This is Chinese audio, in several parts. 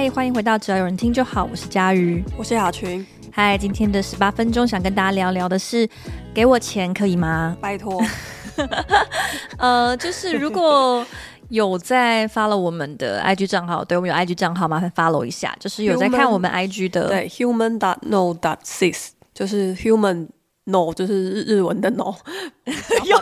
嗨，欢迎回到只要有人听就好，我是佳瑜，我是雅群。嗨，今天的十八分钟想跟大家聊聊的是，给我钱可以吗？拜托。呃，就是如果有在 follow 我们的 IG 账号，对，我们有 IG 账号，麻烦 follow 一下。就是有在看我们 IG 的，对，human dot no dot six，就是 human。No 就是日日文的 no，有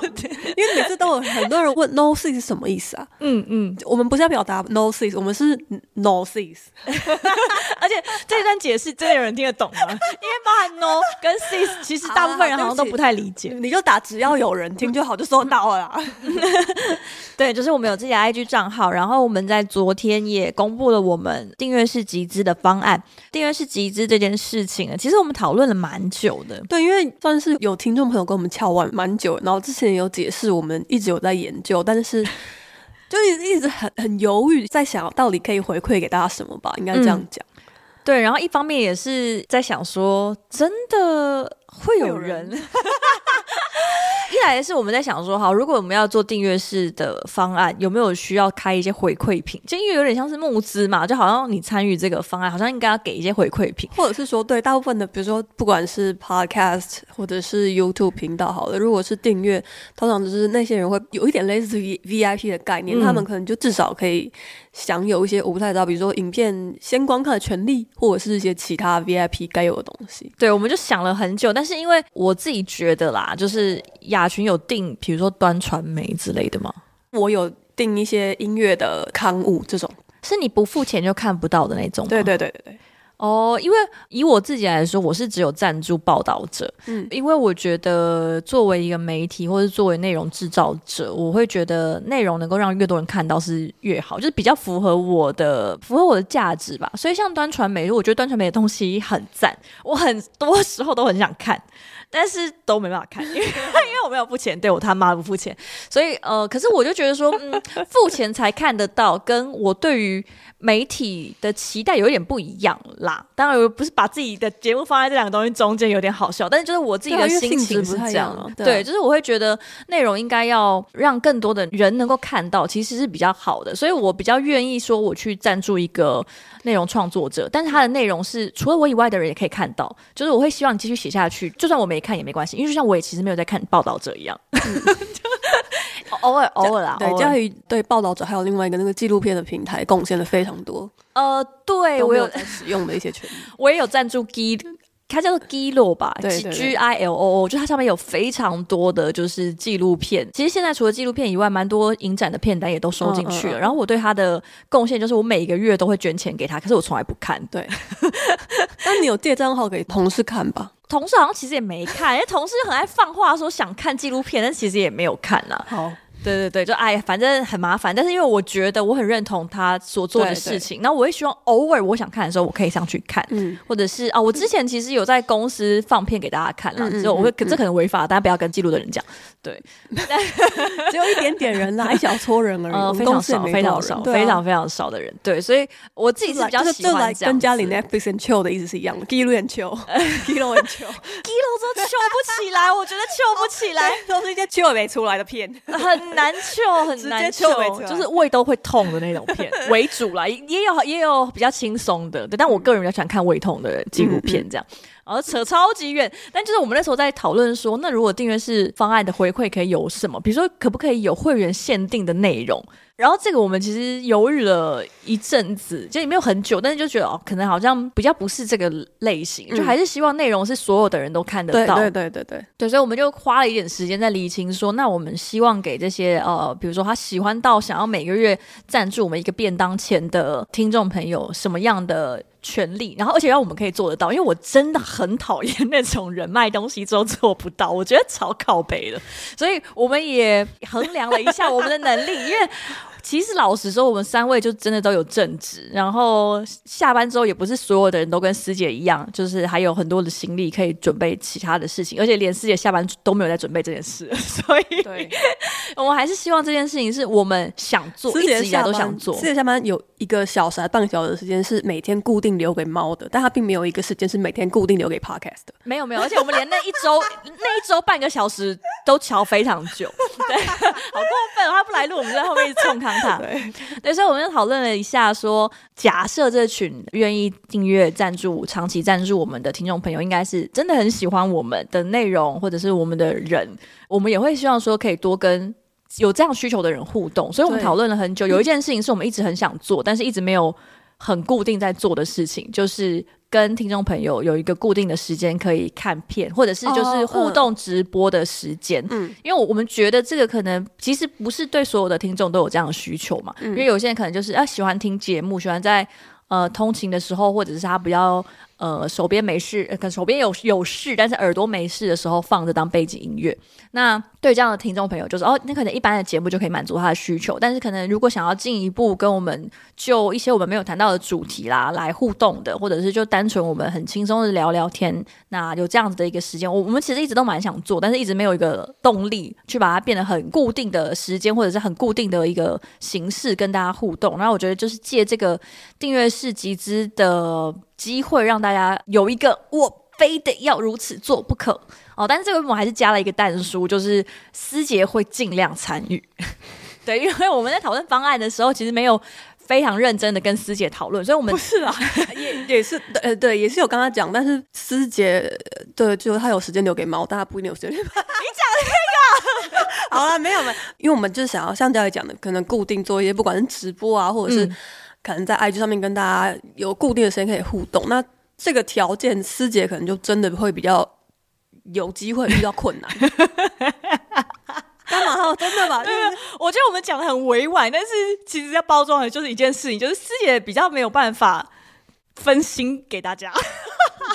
因为每次都有很多人问 no seats 是什么意思啊？嗯嗯，我们不是要表达 no seats，我们是 no seats，而且这段解释真的有人听得懂吗？因为包含 no 跟 seats，其实大部分人好像都不太理解。你就打只要有人听就好，就收到了啦。对，就是我们有自己的 IG 账号，然后我们在昨天也公布了我们订阅式集资的方案。订阅式集资这件事情啊，其实我们讨论了蛮久的。对，因为算是有听众朋友跟我们敲完蛮久，然后之前有解释，我们一直有在研究，但是 就一直一直很很犹豫，在想到底可以回馈给大家什么吧，应该这样讲。嗯对，然后一方面也是在想说，真的会有人。一来是我们在想说，好，如果我们要做订阅式的方案，有没有需要开一些回馈品？就因为有点像是募资嘛，就好像你参与这个方案，好像应该要给一些回馈品，或者是说，对大部分的，比如说不管是 Podcast 或者是 YouTube 频道，好了，如果是订阅，通常就是那些人会有一点类似于 VIP 的概念，嗯、他们可能就至少可以享有一些我不太知道，比如说影片先观看的权利，或者是一些其他 VIP 该有的东西。对，我们就想了很久，但是因为我自己觉得啦，就是雅群有订，比如说端传媒之类的吗？我有订一些音乐的刊物，这种是你不付钱就看不到的那种。对对对对对。哦，因为以我自己来说，我是只有赞助报道者。嗯，因为我觉得作为一个媒体或者作为内容制造者，我会觉得内容能够让越多人看到是越好，就是比较符合我的符合我的价值吧。所以像端传媒，我觉得端传媒的东西很赞，我很多时候都很想看。但是都没办法看，因为 因为我没有付钱，对，我他妈不付钱，所以呃，可是我就觉得说，嗯，付钱才看得到，跟我对于媒体的期待有点不一样啦。当然，我不是把自己的节目放在这两个东西中间有点好笑，但是就是我自己的心情是这样，对，对，就是我会觉得内容应该要让更多的人能够看到，其实是比较好的，所以我比较愿意说我去赞助一个内容创作者，但是他的内容是除了我以外的人也可以看到，就是我会希望你继续写下去，就算我没。没看也没关系，因为就像我也其实没有在看报道者一样，偶尔 偶尔啦。对，佳瑜对报道者还有另外一个那个纪录片的平台贡献了非常多。呃，对我有在使用的一些权利，我也有赞助 G。它叫做 Giloo 吧，G I L O O，就它上面有非常多的就是纪录片。其实现在除了纪录片以外，蛮多影展的片单也都收进去了。嗯嗯嗯，然后我对它的贡献就是，我每个月都会捐钱给他，可是我从来不看。对，那你有借账号给同事看吧？同事好像其实也没看，因为同事很爱放话说想看纪录片，但其实也没有看呐。好。对对对，就哎，反正很麻烦。但是因为我觉得我很认同他所做的事情，那我也希望偶尔我想看的时候，我可以上去看，嗯，或者是啊、哦，我之前其实有在公司放片给大家看了，所以我会，这可能违法，大家不要跟记录的人讲。对，只有一点点人啦，一小撮人而已，呃，非常少，非常少，非常非常少的人。对，所以我自己是比较喜欢这样，跟家里 Netflix and chill 的意思是一样的，记录 and chill，记录 and chill，记录都 chill 不起来，我觉得 chill 不起来，都是一些 chill 没出来的片，很难 chill，很难 chill，就是胃都会痛的那种片 为主啦，也有也有比较轻松的，对，但我个人比较喜欢看胃痛的纪录片这样。然后扯超级远，但就是我们那时候在讨论说，那如果订阅是方案的回馈可以有什么？比如说，可不可以有会员限定的内容？然后这个我们其实犹豫了一阵子，就也没有很久，但是就觉得哦，可能好像比较不是这个类型，嗯、就还是希望内容是所有的人都看得到。对对对对对，对，所以我们就花了一点时间在厘清说，那我们希望给这些呃，比如说他喜欢到想要每个月赞助我们一个便当钱的听众朋友什么样的权利，然后而且让我们可以做得到，因为我真的很讨厌那种人卖东西之后做不到，我觉得超靠北的，所以我们也衡量了一下我们的能力，因为。其实老实说，我们三位就真的都有正职，然后下班之后也不是所有的人都跟师姐一样，就是还有很多的心力可以准备其他的事情，而且连师姐下班都没有在准备这件事，所以对我们还是希望这件事情是我们想做，一直以来都想做。师姐下班有一个小时还半个小时的时间是每天固定留给猫的，但它并没有一个时间是每天固定留给 podcast 的。没有没有，而且我们连那一周那一周半个小时都瞧非常久，对，好过分，他不来录，我们就在后面一直冲康他。对，对，所以我们就讨论了一下说，说假设这群愿意订阅赞助、长期赞助我们的听众朋友，应该是真的很喜欢我们的内容，或者是我们的人，我们也会希望说可以多跟。有这样需求的人互动，所以我们讨论了很久。有一件事情是我们一直很想做，但是一直没有很固定在做的事情，就是跟听众朋友有一个固定的时间可以看片，或者是就是互动直播的时间。嗯，因为我们觉得这个可能其实不是对所有的听众都有这样的需求嘛。因为有些人可能就是啊喜欢听节目，喜欢在呃通勤的时候，或者是他比较。呃，手边没事，可手边有有事，但是耳朵没事的时候放着当背景音乐。那对这样的听众朋友，就是哦，那可能一般的节目就可以满足他的需求。但是可能如果想要进一步跟我们就一些我们没有谈到的主题啦来互动的，或者是就单纯我们很轻松的聊聊天，那有这样子的一个时间，我我们其实一直都蛮想做，但是一直没有一个动力去把它变得很固定的时间，或者是很固定的一个形式跟大家互动。然后我觉得就是借这个订阅式集资的。机会让大家有一个我非得要如此做不可哦，但是这个我还是加了一个但书，就是师姐会尽量参与。对，因为我们在讨论方案的时候，其实没有非常认真的跟师姐讨论，所以我们不是啊，也也是呃对，也是有跟他讲，但是师姐对，就他有时间留给猫，但他不一定有时间。你讲这个 好了，没有没有，因为我们就是想要像家里讲的，可能固定做一些，不管是直播啊，或者是、嗯。可能在 IG 上面跟大家有固定的时间可以互动，那这个条件师姐可能就真的会比较有机会遇到困难。干嘛哈？真的吗？就是我觉得我们讲的很委婉，但是其实要包装的就是一件事情，就是师姐比较没有办法分心给大家。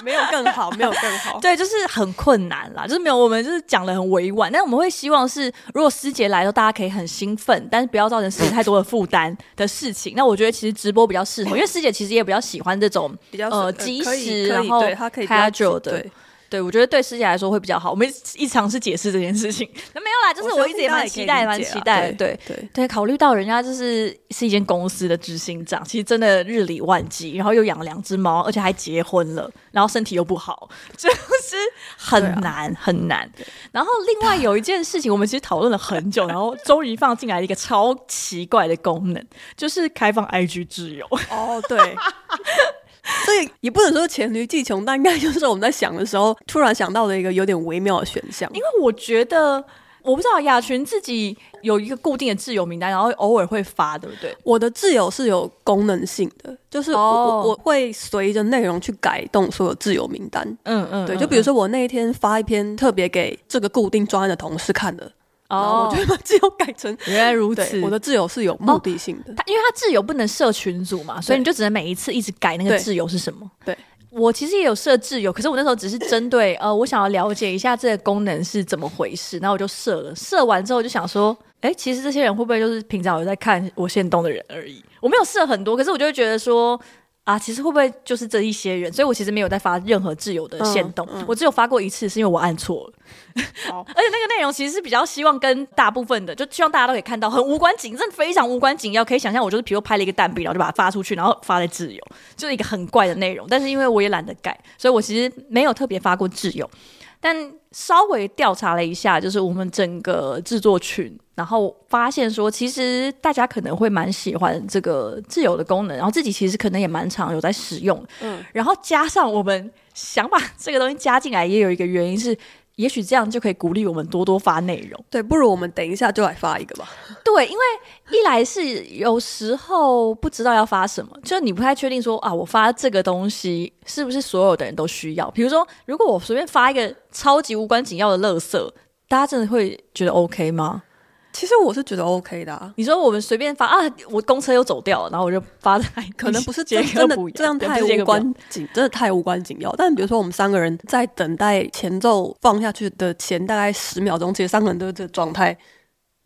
没有更好，没有更好。对，就是很困难啦，就是没有我们就是讲的很委婉，但是我们会希望是，如果师姐来的时候，大家可以很兴奋，但是不要造成师姐太多的负担的事情。那我觉得其实直播比较适合，因为师姐其实也比较喜欢这种比较呃及时，然后他可以 casual 的。对，我觉得对师姐来说会比较好。我们一尝试解释这件事情，那没有啦，就是我一直也蛮期待，蛮期待。对对对，考虑到人家就是是一间公司的执行长，其实真的日理万机，然后又养了两只猫，而且还结婚了，然后身体又不好，就是很难、啊、很难。然后另外有一件事情，我们其实讨论了很久，然后终于放进来了一个超奇怪的功能，就是开放 IG 自由。哦，对。所以也不能说黔驴技穷，但应该就是我们在想的时候，突然想到的一个有点微妙的选项。因为我觉得，我不知道雅群自己有一个固定的自由名单，然后偶尔会发，对不对？我的自由是有功能性的，就是我、oh. 我会随着内容去改动所有自由名单。嗯嗯，对，就比如说我那一天发一篇特别给这个固定专案的同事看的。哦，我觉得把挚友改成原来如此。我的自由是有目的性的，他因为他自由不能设群组嘛，所以你就只能每一次一直改那个自由是什么。对，我其实也有设自由，可是我那时候只是针对呃，我想要了解一下这个功能是怎么回事，然后我就设了。设完之后就想说，哎，其实这些人会不会就是平常有在看我现动的人而已？我没有设很多，可是我就会觉得说。啊，其实会不会就是这一些人？所以我其实没有在发任何自由的限动，嗯嗯、我只有发过一次，是因为我按错了。好 而且那个内容其实是比较希望跟大部分的，就希望大家都可以看到，很无关紧，真的非常无关紧要。可以想象，我就是比如拍了一个蛋饼，然后就把它发出去，然后发在自由，就是一个很怪的内容。但是因为我也懒得改，所以我其实没有特别发过自由。但稍微调查了一下，就是我们整个制作群，然后发现说，其实大家可能会蛮喜欢这个自由的功能，然后自己其实可能也蛮常有在使用。嗯，然后加上我们想把这个东西加进来，也有一个原因是。也许这样就可以鼓励我们多多发内容。对，不如我们等一下就来发一个吧。对，因为一来是有时候不知道要发什么，就是你不太确定说啊，我发这个东西是不是所有的人都需要？比如说，如果我随便发一个超级无关紧要的垃圾，大家真的会觉得 OK 吗？其实我是觉得 OK 的啊。你说我们随便发啊，我公车又走掉了，然后我就发在，可能不是真真的这样太无关紧，真的太无关紧要。但比如说我们三个人在等待前奏放下去的前大概十秒钟，其实三个人都是这个状态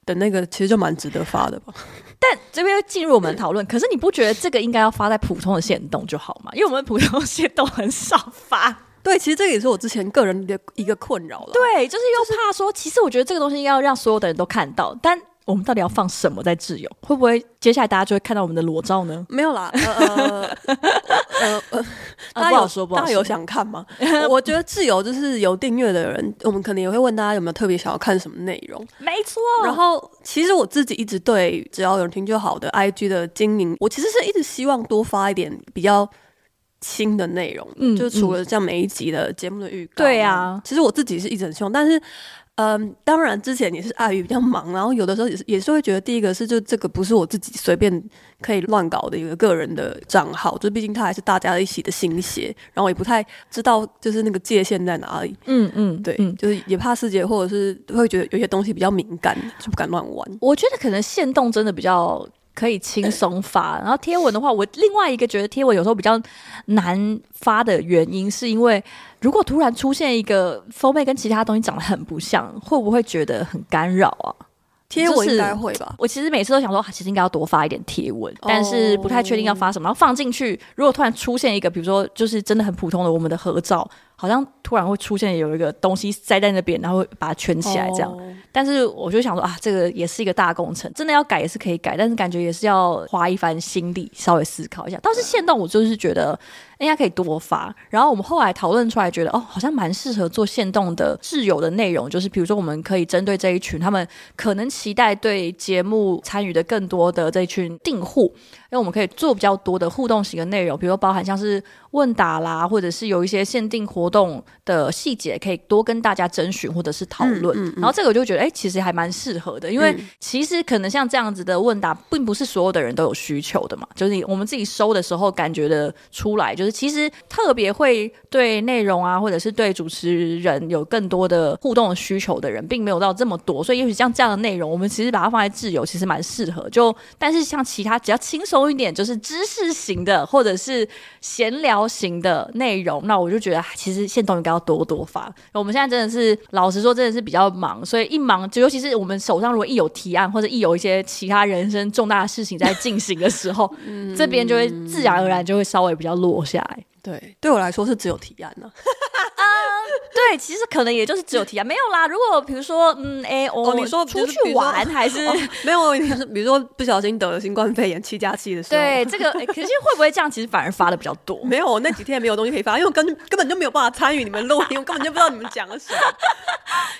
的那个，其实就蛮值得发的吧。但这边进入我们的讨论，可是你不觉得这个应该要发在普通的线动就好吗？因为我们普通线动很少发。对，其实这个也是我之前个人的一个困扰了。对，就是又怕说，其实我觉得这个东西要让所有的人都看到，但我们到底要放什么在自由？会不会接下来大家就会看到我们的裸照呢？没有啦，呃呃呃呃，大家有说，大家有想看吗？我觉得自由就是有订阅的人，我们可能也会问大家有没有特别想要看什么内容。没错。然后，其实我自己一直对只要有人听就好的 IG 的经营，我其实是一直希望多发一点比较新的内容，嗯，就除了像每一集的节目的预告，对啊，其实我自己是一直很希望，但是。嗯，当然，之前也是碍于比较忙，然后有的时候也是也是会觉得，第一个是就这个不是我自己随便可以乱搞的一个个人的账号，就毕竟它还是大家一起的心血，然后也不太知道就是那个界限在哪里。嗯嗯，对，嗯、就是也怕师姐或者是会觉得有些东西比较敏感，就不敢乱玩。我觉得可能限动真的比较。可以轻松发，然后贴文的话，我另外一个觉得贴文有时候比较难发的原因，是因为如果突然出现一个封面跟其他东西长得很不像，会不会觉得很干扰啊？贴文应该会吧。我其实每次都想说，其实应该要多发一点贴文，但是不太确定要发什么。然后放进去，如果突然出现一个，比如说就是真的很普通的我们的合照。好像突然会出现有一个东西塞在那边，然后把它圈起来这样。Oh. 但是我就想说啊，这个也是一个大工程，真的要改也是可以改，但是感觉也是要花一番心力，稍微思考一下。倒是限动，我就是觉得应该可以多发。然后我们后来讨论出来，觉得哦，好像蛮适合做限动的挚友的内容，就是比如说我们可以针对这一群他们可能期待对节目参与的更多的这一群订户，因因为我们可以做比较多的互动型的内容，比如包含像是问答啦，或者是有一些限定活动的细节，可以多跟大家征询或者是讨论。然后这个我就觉得，哎、其实还蛮适合的，因为其实可能像这样子的问答，并不是所有的人都有需求的嘛。就是我们自己收的时候，感觉的出来，就是其实特别会对内容啊，或者是对主持人有更多的互动的需求的人，并没有到这么多。所以，也许像这样的内容，我们其实把它放在自由，其实蛮适合。就但是像其他只要轻松一点，就是知识型的，或者是闲聊型的内容，那我就觉得其实现动应该要多多发。我们现在真的是老实说，真的是比较忙，所以一忙就尤其是我们手上如果一有提案或者一有一些其他人生重大的事情在进行的时候，嗯、这边就会自然而然就会稍微比较落下来。对，对我来说是只有提案了、啊。对，其实可能也就是只有提啊，没有啦。如果比如说，嗯，哎，哦，你说出去玩 还是没有？比如说不小心得了新冠肺炎七加七的时候，对这个，可是会不会这样？其实反而发的比较多。没有，我那几天也没有东西可以发，因为我根根本就没有办法参与你们录音，我根本就不知道你们讲了什么。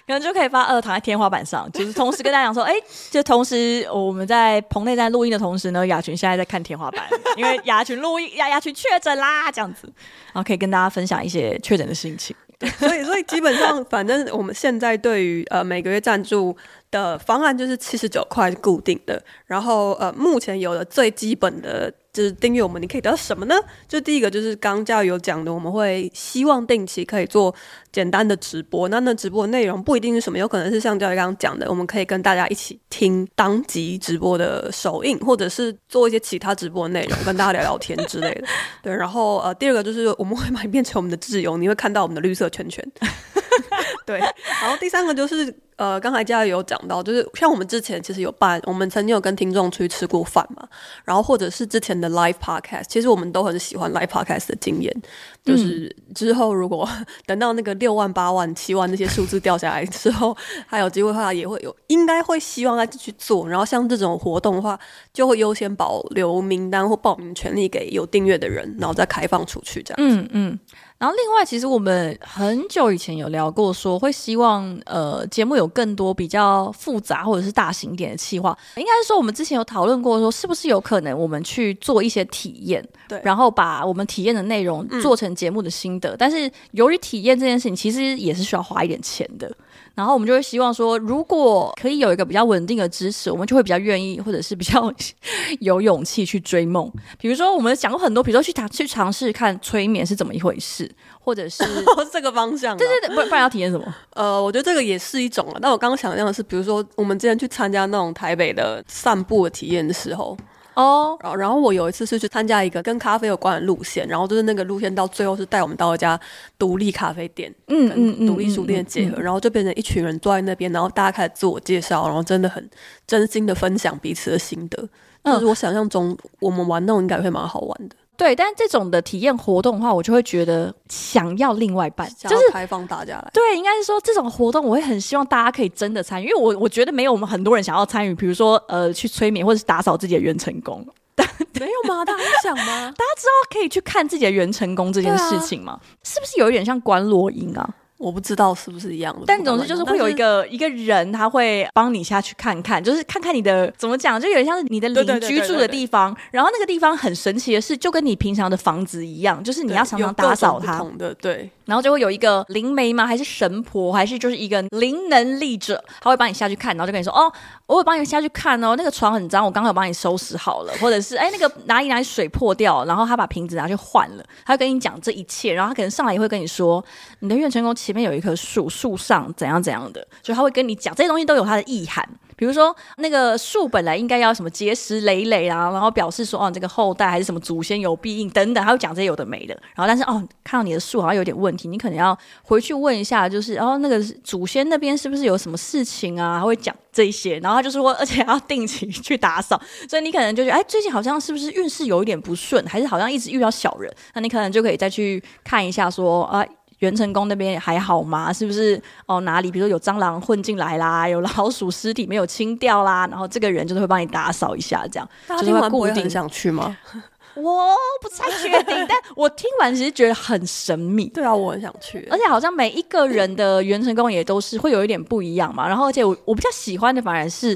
可能就可以发二躺在天花板上，就是同时跟大家讲说，哎，就同时我们在棚内在录音的同时呢，雅群现在在看天花板，因为雅群录音，雅雅群确诊啦，这样子，然后可以跟大家分享一些确诊的心情。所以，所以基本上，反正我们现在对于呃每个月赞助的方案就是七十九块固定的，然后呃目前有了最基本的。就是订阅我们，你可以得到什么呢？就第一个就是刚教育有讲的，我们会希望定期可以做简单的直播。那那直播内容不一定是什么，有可能是像教育刚刚讲的，我们可以跟大家一起听当集直播的首映，或者是做一些其他直播内容，跟大家聊聊天之类的。对，然后呃，第二个就是我们会把你变成我们的挚友，你会看到我们的绿色圈圈。对，然后第三个就是。呃，刚才佳也有讲到，就是像我们之前其实有办，我们曾经有跟听众出去吃过饭嘛，然后或者是之前的 live podcast，其实我们都很喜欢 live podcast 的经验。就是之后如果 等到那个六万、八万、七万那些数字掉下来之后，还有机会的话，也会有，应该会希望再继续做。然后像这种活动的话，就会优先保留名单或报名权利给有订阅的人，然后再开放出去这样子。嗯嗯。然后另外，其实我们很久以前有聊过说，说会希望呃节目有更多比较复杂或者是大型一点的企划。应该是说我们之前有讨论过说，是不是有可能我们去做一些体验，对，然后把我们体验的内容做成节目的心得。嗯、但是由于体验这件事情，其实也是需要花一点钱的。然后我们就会希望说，如果可以有一个比较稳定的支持，我们就会比较愿意，或者是比较 有勇气去追梦。比如说，我们讲过很多，比如说去尝去尝试看催眠是怎么一回事，或者是 这个方向。对对对，不不然要体验什么？呃，我觉得这个也是一种啊。但我刚刚想象的是，比如说我们之前去参加那种台北的散步的体验的时候。哦，然后然后我有一次是去参加一个跟咖啡有关的路线，然后就是那个路线到最后是带我们到一家独立咖啡店，嗯嗯嗯，独立书店的结合，然后就变成一群人坐在那边，然后大家开始自我介绍，然后真的很真心的分享彼此的心得。嗯，就是我想象中我们玩那种应该会蛮好玩的。对，但是这种的体验活动的话，我就会觉得想要另外办，就是开放大家来。对，应该是说这种活动，我会很希望大家可以真的参与，因为我我觉得没有我们很多人想要参与，比如说呃去催眠或者是打扫自己的元成功。没有吗？大家想吗？大家知道可以去看自己的元成功这件事情吗？啊、是不是有一点像观落音啊？我不知道是不是一样的，但总之就是会有一个一个人，他会帮你下去看看，就是看看你的怎么讲，就有点像是你的邻居住的地方。然后那个地方很神奇的是，就跟你平常的房子一样，就是你要常常打扫它。的对。然后就会有一个灵媒吗？还是神婆？还是就是一个灵能力者？他会帮你下去看，然后就跟你说：“哦，我会帮你下去看哦。那个床很脏，我刚刚有帮你收拾好了。或者是哎，那个哪里哪里水破掉，然后他把瓶子拿去换了。他会跟你讲这一切，然后他可能上来也会跟你说，你的元成功前面有一棵树，树上怎样怎样的，就他会跟你讲这些东西都有它的意涵。”比如说，那个树本来应该要什么结实累累啊，然后表示说哦，这个后代还是什么祖先有庇应等等，他会讲这些有的没的。然后，但是哦，看到你的树好像有点问题，你可能要回去问一下，就是哦，那个祖先那边是不是有什么事情啊？他会讲这些，然后他就说，而且要定期去打扫，所以你可能就觉得，哎，最近好像是不是运势有一点不顺，还是好像一直遇到小人？那你可能就可以再去看一下，说啊。元成功那边还好吗？是不是哦？哪里比如说有蟑螂混进来啦，有老鼠尸体没有清掉啦，然后这个人就是会帮你打扫一下，这样。大家听完不会很想去吗？我不太确定，但 我听完其实觉得很神秘。对啊，我很想去，而且好像每一个人的元成功也都是会有一点不一样嘛。然后，而且我我比较喜欢的反而是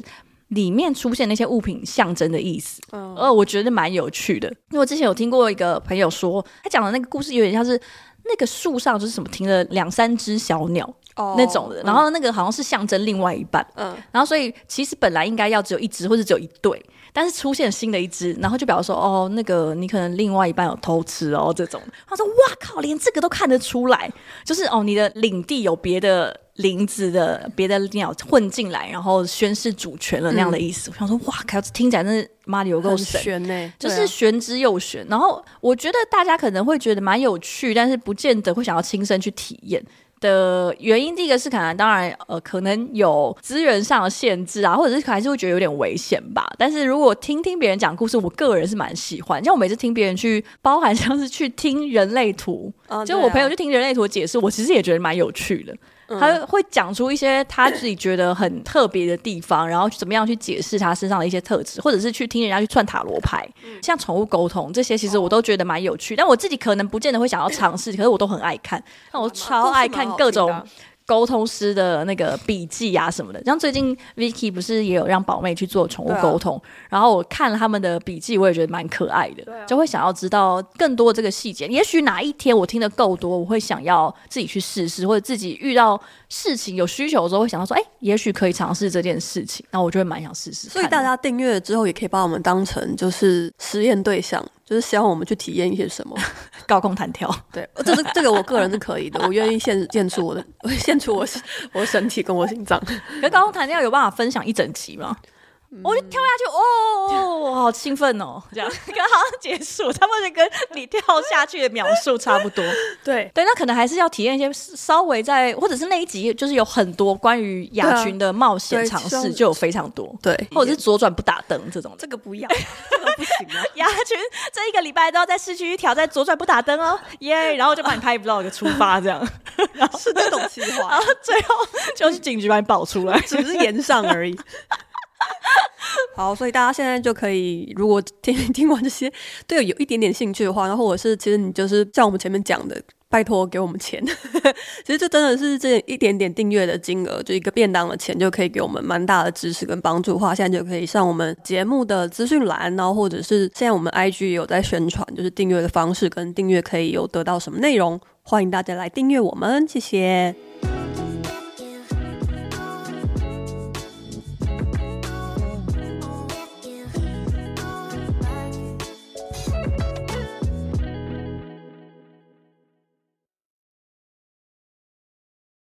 里面出现那些物品象征的意思，嗯，而我觉得蛮有趣的。因为我之前有听过一个朋友说，他讲的那个故事有点像是。那个树上就是什么停了两三只小鸟，oh, 那种的，然后那个好像是象征另外一半，嗯，然后所以其实本来应该要只有一只或者只有一对，但是出现新的一只，然后就表示说哦，那个你可能另外一半有偷吃哦这种。他说哇靠，连这个都看得出来，就是哦你的领地有别的。林子的别的鸟混进来，然后宣示主权了那样的意思。嗯、我想说，哇，靠，听起来真是妈的有够玄呢，就是玄之又玄。然后我觉得大家可能会觉得蛮有趣，但是不见得会想要亲身去体验的原因。第一个是可能当然呃，可能有资源上的限制啊，或者是还是会觉得有点危险吧。但是如果听听别人讲故事，我个人是蛮喜欢。像我每次听别人去，包含像是去听人类图，哦、就我朋友去听人类图的解释，我其实也觉得蛮有趣的。他会讲出一些他自己觉得很特别的地方，然后怎么样去解释他身上的一些特质，或者是去听人家去串塔罗牌，像宠物沟通这些，其实我都觉得蛮有趣。但我自己可能不见得会想要尝试，可是我都很爱看，那我超爱看各种。沟通师的那个笔记啊什么的，像最近 Vicky 不是也有让宝妹去做宠物沟通，啊、然后我看了他们的笔记，我也觉得蛮可爱的，啊、就会想要知道更多的这个细节。也许哪一天我听得够多，我会想要自己去试试，或者自己遇到事情有需求的时候，会想到说，哎、欸，也许可以尝试这件事情。那我就会蛮想试试。所以大家订阅了之后，也可以把我们当成就是实验对象。就是希望我们去体验一些什么 高空弹跳，对，这是这个我个人是可以的，我愿意献献出我的，献出我 我身体跟我心脏。可是高空弹跳有办法分享一整集吗？我就跳下去，哦，我好兴奋哦！这样 刚好结束，差不多就跟你跳下去的描述差不多。对对，那可能还是要体验一些稍微在，或者是那一集就是有很多关于雅群的冒险尝试，就有非常多。对，或者是左转不打灯这种，这个不要，这个不行啊！雅群这一个礼拜都要在市区挑战左转不打灯哦，耶！然后就把你拍 vlog 出发这样，然后是这种计划，然后最后就是警局把你保出来，只是延上而已。好，所以大家现在就可以，如果听 听完这些，对有一点点兴趣的话，然后或者是其实你就是像我们前面讲的，拜托给我们钱，其实这真的是这一点点订阅的金额，就一个便当的钱，就可以给我们蛮大的支持跟帮助的话，现在就可以上我们节目的资讯栏，然后或者是现在我们 IG 有在宣传，就是订阅的方式跟订阅可以有得到什么内容，欢迎大家来订阅我们，谢谢。